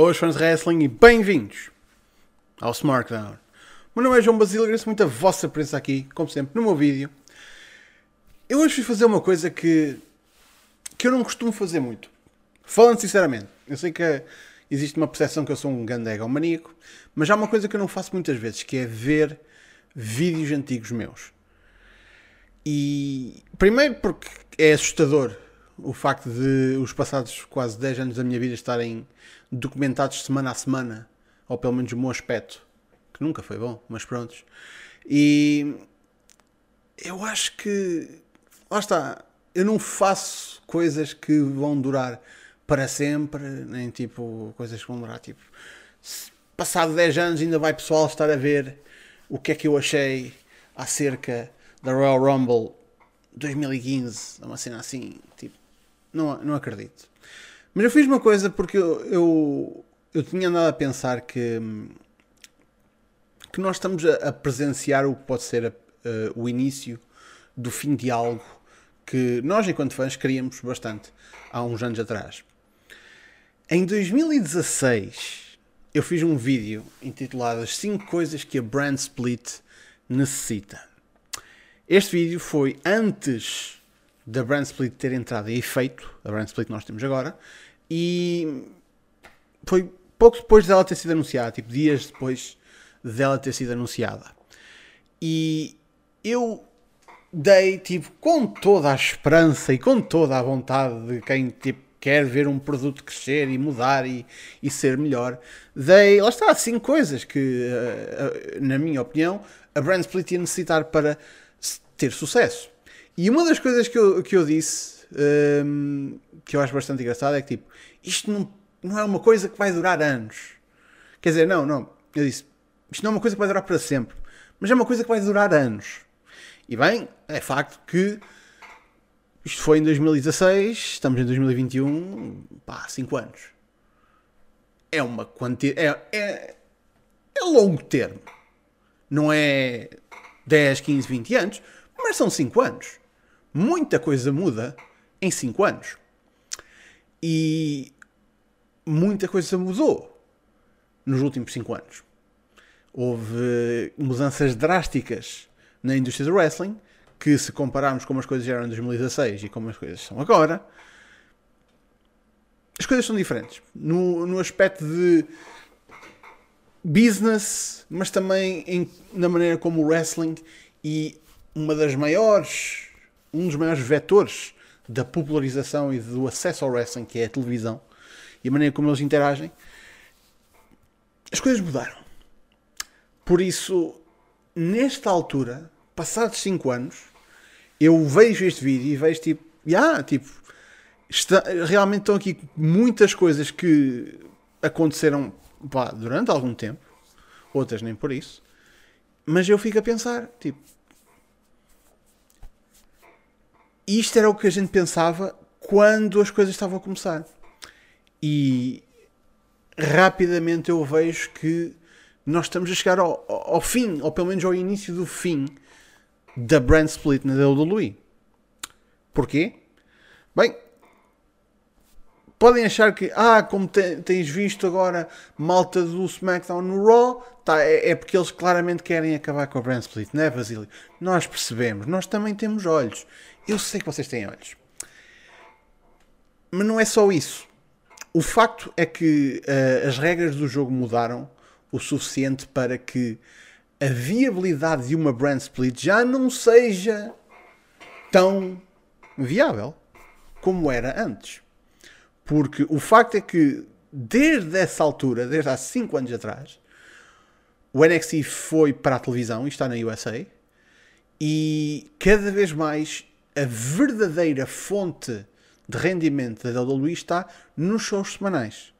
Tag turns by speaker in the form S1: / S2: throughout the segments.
S1: Boas fãs de wrestling e bem-vindos ao SmackDown. Meu nome é João Basílio, agradeço muito a vossa presença aqui, como sempre, no meu vídeo. Eu hoje fui fazer uma coisa que, que eu não costumo fazer muito. Falando sinceramente, eu sei que existe uma percepção que eu sou um grande maníaco, mas há uma coisa que eu não faço muitas vezes, que é ver vídeos antigos meus. E primeiro porque é assustador o facto de os passados quase 10 anos da minha vida estarem documentados semana a semana, ou pelo menos o meu aspecto, que nunca foi bom, mas prontos. E eu acho que lá está, eu não faço coisas que vão durar para sempre, nem tipo coisas que vão durar tipo passado 10 anos ainda vai pessoal estar a ver o que é que eu achei acerca da Royal Rumble 2015, uma cena assim, tipo, não, não acredito. Mas eu fiz uma coisa porque eu, eu, eu tinha andado a pensar que, que nós estamos a, a presenciar o que pode ser a, o início do fim de algo que nós, enquanto fãs, queríamos bastante há uns anos atrás. Em 2016, eu fiz um vídeo intitulado As 5 coisas que a Brand Split necessita. Este vídeo foi antes da Brand Split ter entrado em efeito, a Brand Split que nós temos agora, e foi pouco depois dela ter sido anunciada, tipo dias depois dela ter sido anunciada. E eu dei, tipo, com toda a esperança e com toda a vontade de quem tipo, quer ver um produto crescer e mudar e, e ser melhor, dei, lá está, cinco coisas que, eh, eh, na minha opinião, a Brand Split ia necessitar para ter sucesso. E uma das coisas que eu, que eu disse, um, que eu acho bastante engraçado, é que tipo, isto não, não é uma coisa que vai durar anos. Quer dizer, não, não. Eu disse, isto não é uma coisa que vai durar para sempre, mas é uma coisa que vai durar anos. E bem, é facto que isto foi em 2016, estamos em 2021, pá, 5 anos. É uma quantidade. É, é, é longo termo. Não é 10, 15, 20 anos mas são 5 anos. Muita coisa muda em 5 anos. E muita coisa mudou nos últimos 5 anos. Houve mudanças drásticas na indústria do wrestling, que se compararmos como as coisas eram em 2016 e como as coisas são agora, as coisas são diferentes. No, no aspecto de business, mas também em, na maneira como o wrestling e uma das maiores, um dos maiores vetores da popularização e do acesso ao wrestling, que é a televisão, e a maneira como eles interagem, as coisas mudaram. Por isso, nesta altura, passados 5 anos, eu vejo este vídeo e vejo tipo, yeah, tipo, está, realmente estão aqui muitas coisas que aconteceram pá, durante algum tempo, outras nem por isso, mas eu fico a pensar, tipo, isto era o que a gente pensava quando as coisas estavam a começar. E rapidamente eu vejo que nós estamos a chegar ao, ao fim, ou pelo menos ao início do fim da brand split na WWE. Porquê? Bem, podem achar que, ah, como te, tens visto agora malta do SmackDown no Raw, tá, é, é, porque eles claramente querem acabar com a brand split, não é, Basílio? Nós percebemos, nós também temos olhos. Eu sei que vocês têm olhos. Mas não é só isso. O facto é que uh, as regras do jogo mudaram o suficiente para que a viabilidade de uma brand split já não seja tão viável como era antes. Porque o facto é que, desde essa altura, desde há 5 anos atrás, o NXT foi para a televisão e está na USA. E cada vez mais a verdadeira fonte de rendimento da WWE está nos shows semanais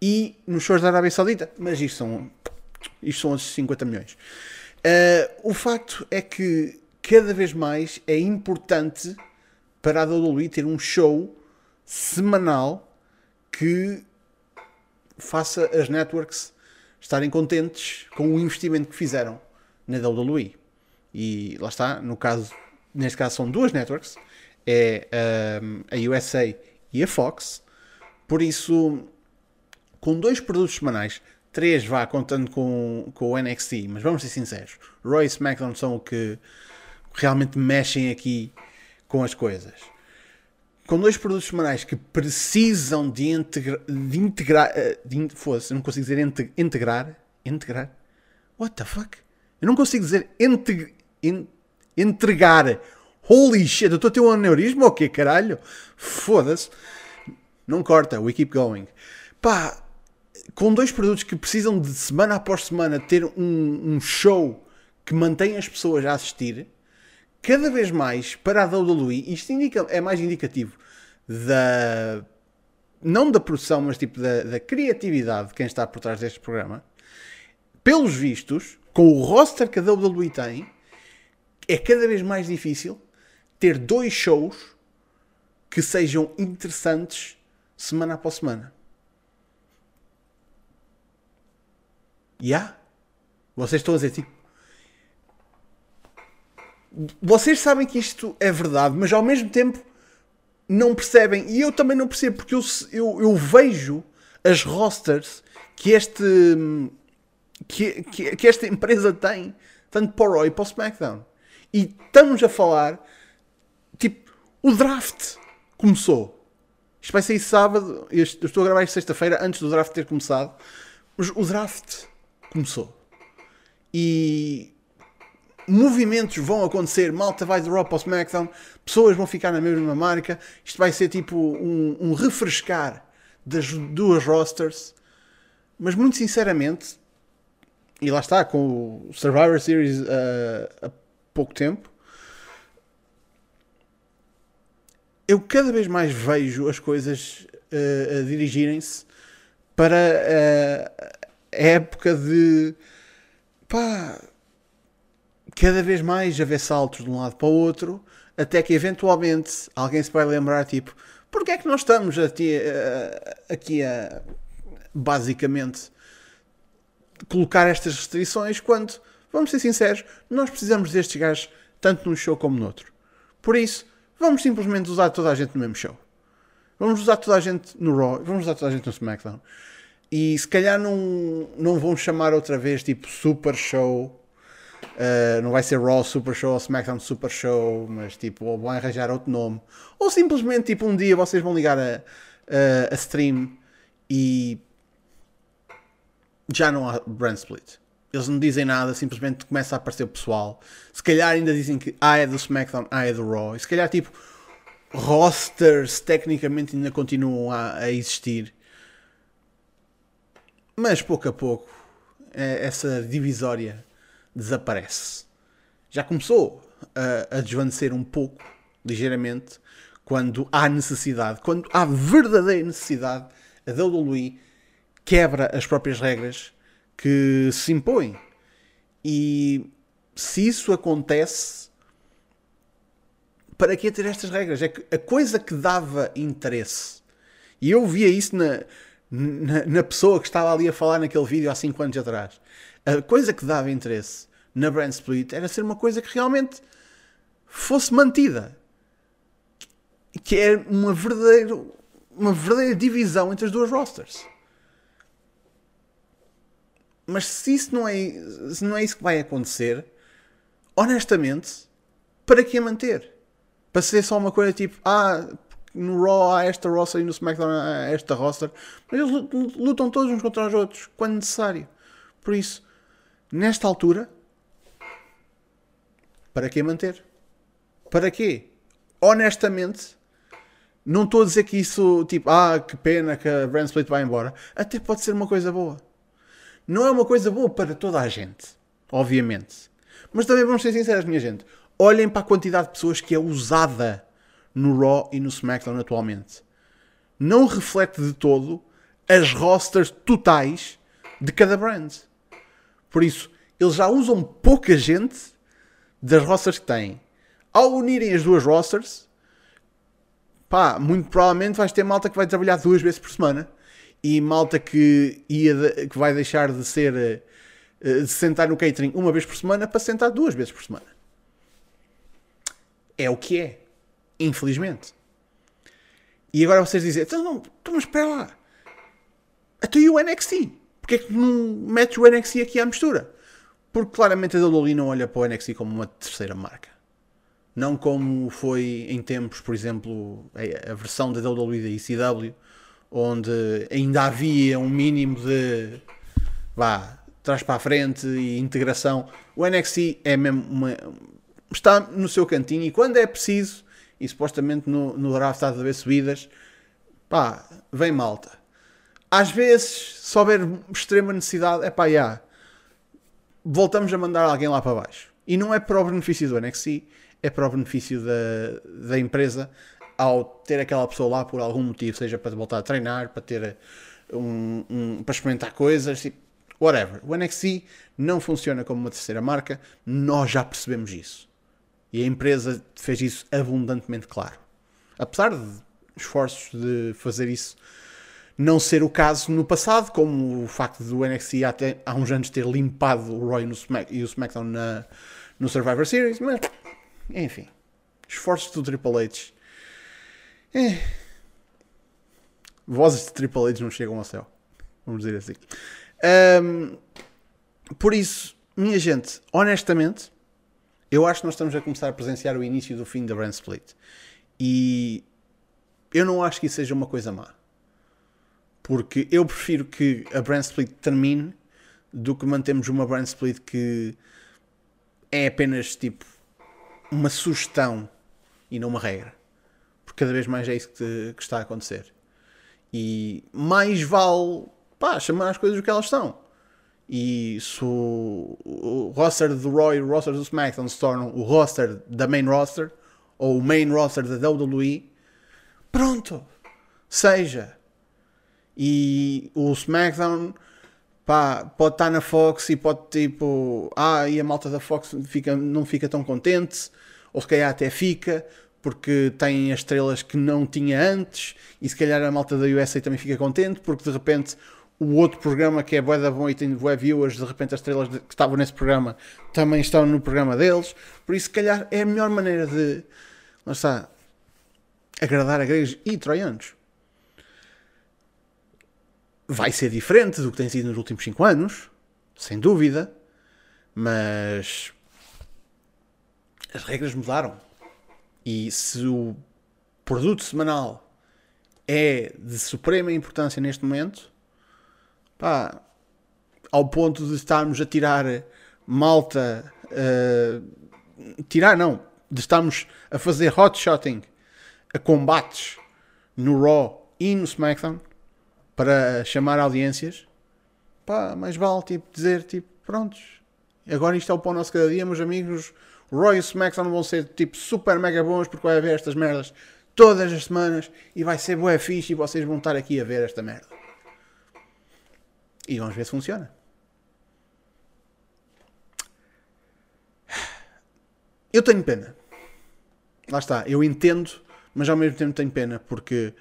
S1: e nos shows da Arábia Saudita. Mas isto são, isto são os 50 milhões. Uh, o facto é que cada vez mais é importante para a WWE ter um show semanal que faça as networks estarem contentes com o investimento que fizeram na WWE. E lá está, no caso, neste caso são duas networks, é um, a USA e a Fox. Por isso, com dois produtos semanais, três vá contando com, com o NXT, mas vamos ser sinceros, Raw e SmackDown são o que realmente mexem aqui com as coisas. Com dois produtos semanais que precisam de, integra de integrar. eh, De, in- foda-se, eu não consigo dizer inte- integrar. Integrar? What the fuck? Eu não consigo dizer integ- in- entregar. Holy shit, eu estou a ter um aneurisma ou quê, caralho? Foda-se. Não corta, we keep going. Pá, com dois produtos que precisam de semana após semana ter um, um show que mantém as pessoas a assistir, cada vez mais para a WWE, isto indica, é mais indicativo da. não da produção, mas tipo da, da criatividade de quem está por trás deste programa. Pelos vistos, com o roster que a WWE tem, é cada vez mais difícil ter dois shows que sejam interessantes semana após semana. E há? Vocês estão a dizer tipo. Vocês sabem que isto é verdade, mas ao mesmo tempo não percebem. E eu também não percebo, porque eu, eu, eu vejo as rosters que este. Que, que, que esta empresa tem, tanto para o Raw e para o SmackDown. E estamos a falar. Tipo, o draft começou. Isto vai sair sábado. Eu estou a gravar isto sexta-feira antes do draft ter começado. Mas o draft começou. E movimentos vão acontecer. Malta vai de Raw para o SmackDown. Pessoas vão ficar na mesma marca. Isto vai ser tipo um, um refrescar das duas rosters. Mas muito sinceramente, e lá está, com o Survivor Series uh, há pouco tempo, eu cada vez mais vejo as coisas uh, a dirigirem-se para uh, a época de pá, cada vez mais haver saltos de um lado para o outro, até que eventualmente alguém se vai lembrar, tipo, porque é que nós estamos aqui, uh, aqui a basicamente colocar estas restrições quando, vamos ser sinceros, nós precisamos destes gajos tanto num show como noutro. Por isso, vamos simplesmente usar toda a gente no mesmo show. Vamos usar toda a gente no Raw, vamos usar toda a gente no SmackDown. E se calhar não, não vão chamar outra vez tipo Super Show. Uh, não vai ser Raw Super Show ou SmackDown Super Show, mas tipo, ou vão arranjar outro nome. Ou simplesmente tipo um dia vocês vão ligar a, a, a stream e já não há brand split. Eles não dizem nada, simplesmente começa a aparecer o pessoal. Se calhar ainda dizem que A é do SmackDown, A é do Raw. E se calhar tipo rosters tecnicamente ainda continuam a, a existir. Mas pouco a pouco eh, essa divisória desaparece. Já começou a, a desvanecer um pouco, ligeiramente, quando há necessidade, quando há verdadeira necessidade, a WWE quebra as próprias regras que se impõem. E se isso acontece, para que ter estas regras? É que a coisa que dava interesse, e eu via isso na, na, na pessoa que estava ali a falar naquele vídeo há 5 anos atrás, a coisa que dava interesse na brand split era ser uma coisa que realmente fosse mantida. Que é uma verdadeira, uma verdadeira divisão entre as duas rosters. Mas se isso não é, se não é isso que vai acontecer, honestamente, para que a manter? Para ser só uma coisa tipo, ah, no Raw há esta roster e no SmackDown há esta roster, mas eles lutam todos uns contra os outros quando necessário. Por isso, nesta altura, para que manter? Para quê? Honestamente, não estou a dizer que isso, tipo, ah, que pena que a Brand Split vai embora. Até pode ser uma coisa boa. Não é uma coisa boa para toda a gente, obviamente. Mas também vamos ser sinceros, minha gente. Olhem para a quantidade de pessoas que é usada no Raw e no SmackDown atualmente. Não reflete de todo as rosters totais de cada brand. Por isso, eles já usam pouca gente das rosters que têm. Ao unirem as duas rosters, pá, muito provavelmente vais ter malta que vai trabalhar duas vezes por semana e malta que, ia de, que vai deixar de ser de sentar no catering uma vez por semana para sentar duas vezes por semana. É o que é, infelizmente. E agora vocês dizem, então, não, então mas espera lá. Até o NXT? Porquê é que não metes o NXT aqui à mistura? Porque claramente a WWE não olha para o NXT como uma terceira marca. Não como foi em tempos, por exemplo, a, versão da WWE da ECW, onde ainda havia um mínimo de vá, trás para a frente e integração. O NXT é mesmo uma, está no seu cantinho e quando é preciso, e supostamente no, no draft está a haver subidas, pá, vem malta. Às vezes, se houver extrema necessidade, é pá, já, voltamos a mandar alguém lá para baixo. E não é para o benefício do NXT, é para o benefício da, da empresa ao ter aquela pessoa lá por algum motivo, seja para voltar a treinar, para ter um, um para experimentar coisas, tipo, whatever. O NXT não funciona como uma terceira marca, nós já percebemos isso. E a empresa fez isso abundantemente claro. Apesar de esforços de fazer isso não ser o caso no passado, como o facto do NXT até há uns anos ter limpado o Roy no Smack, e o SmackDown na, no Survivor Series, mas enfim, esforços do Triple H. É. Vozes de Triple H não chegam ao céu, vamos dizer assim. Um, por isso, minha gente, honestamente, eu acho que nós estamos a começar a presenciar o início do fim da brand split. E eu não acho que isso seja uma coisa má. Porque eu prefiro que a brand split termine do que mantemos uma brand split que é apenas tipo uma sugestão e não uma regra. Porque cada vez mais é isso que, que está a acontecer. E mais vale pá, chamar as coisas o que elas são. E se o, o roster do Roy e o roster do SmackDown se tornam o roster da main roster ou o main roster da WWE, pronto, seja. E o SmackDown pá, pode estar na Fox e pode tipo, ah, e a malta da Fox fica, não fica tão contente, ou se calhar até fica, porque tem as estrelas que não tinha antes, e se calhar a malta da USA também fica contente, porque de repente o outro programa que é bué da bom e tem bué viewers, de repente as estrelas que estavam nesse programa também estão no programa deles. Por isso, se calhar, é a melhor maneira de, lá está, agradar a gregos e troianos. Vai ser diferente do que tem sido nos últimos 5 anos, sem dúvida, mas as regras mudaram. E se o produto semanal é de suprema importância neste momento, pá, ao ponto de estarmos a tirar malta, uh, tirar não, de estarmos a fazer hot shotting a combates no Raw e no SmackDown para chamar audiências, pá, mais vale tipo, dizer tipo, prontos, agora isto é o pão nosso cada dia, meus amigos. Raw e SmackDown vão ser tipo super mega bons porque vai haver estas merdas todas as semanas e vai ser bué fixe e vocês vão estar aqui a ver esta merda. E vamos ver se funciona. Eu tenho pena. Lá está, eu entendo, mas ao mesmo tempo tenho pena, porque,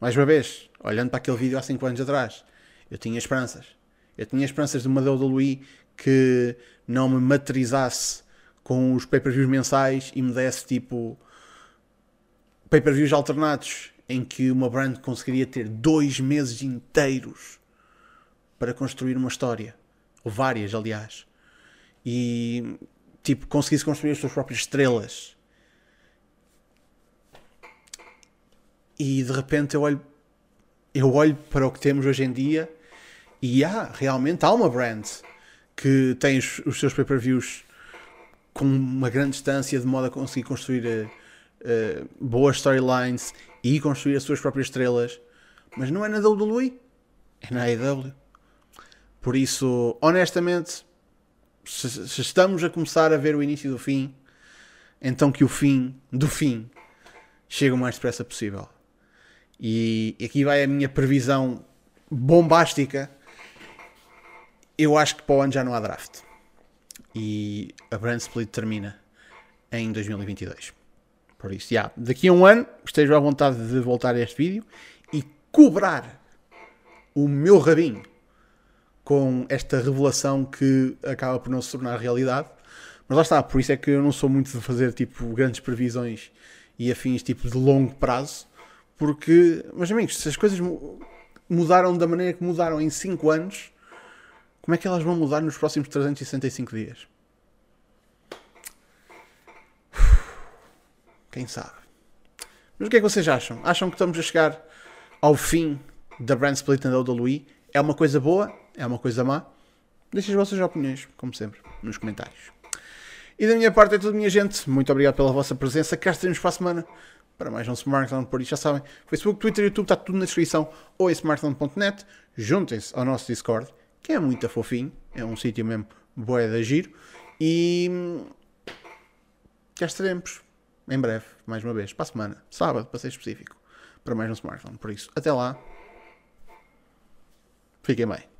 S1: mais uma vez, olhando para aquele vídeo há 5 anos atrás, eu tinha esperanças. Eu tinha esperanças de uma WWE que não me materializasse com os pay-per-views mensais e me desse tipo pay-per-views alternados em que uma brand conseguiria ter dois meses inteiros para construir uma história. Ou várias, aliás. E, tipo, conseguisse construir as suas próprias estrelas. E de repente eu olho, eu olho para o que temos hoje em dia e há, realmente há uma brand que tem os, os seus pay-per-views com uma grande distância de modo a conseguir construir uh, boas storylines e construir as suas próprias estrelas. Mas não é na WWE, é na AEW. Por isso, honestamente, se, se, estamos a começar a ver o início do fim, então que o fim do fim chegue o mais depressa possível. E aqui vai a minha previsão bombástica. Eu acho que para o ano já não há draft. E a Brand Split termina em 2022. Por isso, já, daqui a um ano, esteja à vontade de voltar a este vídeo e cobrar o meu rabinho com esta revelação que acaba por não se tornar realidade. Mas lá está, por isso é que eu não sou muito de fazer tipo grandes previsões e afins tipo de longo prazo, porque, meus amigos, se as coisas mudaram da maneira que mudaram em 5 anos, como é que elas vão mudar nos próximos 365 dias? Quem sabe? Mas o que é que vocês acham? Acham que estamos a chegar ao fim da brand split da WWE? É uma coisa boa? É uma coisa má? Deixem as vossas opiniões, como sempre, nos comentários. E da minha parte é tudo, minha gente. Muito obrigado pela vossa presença. Cá estaremos para a semana para mais um Smartphone. Por isso já sabem, Facebook, Twitter, YouTube, está tudo na descrição ou em smartphone.net. Juntem-se ao nosso Discord, que é muito fofinho. É um sítio mesmo boé de giro. E cá estaremos em breve, mais uma vez, para a semana, sábado, para ser específico, para mais um smartphone. Por isso, até lá. Fiquem bem.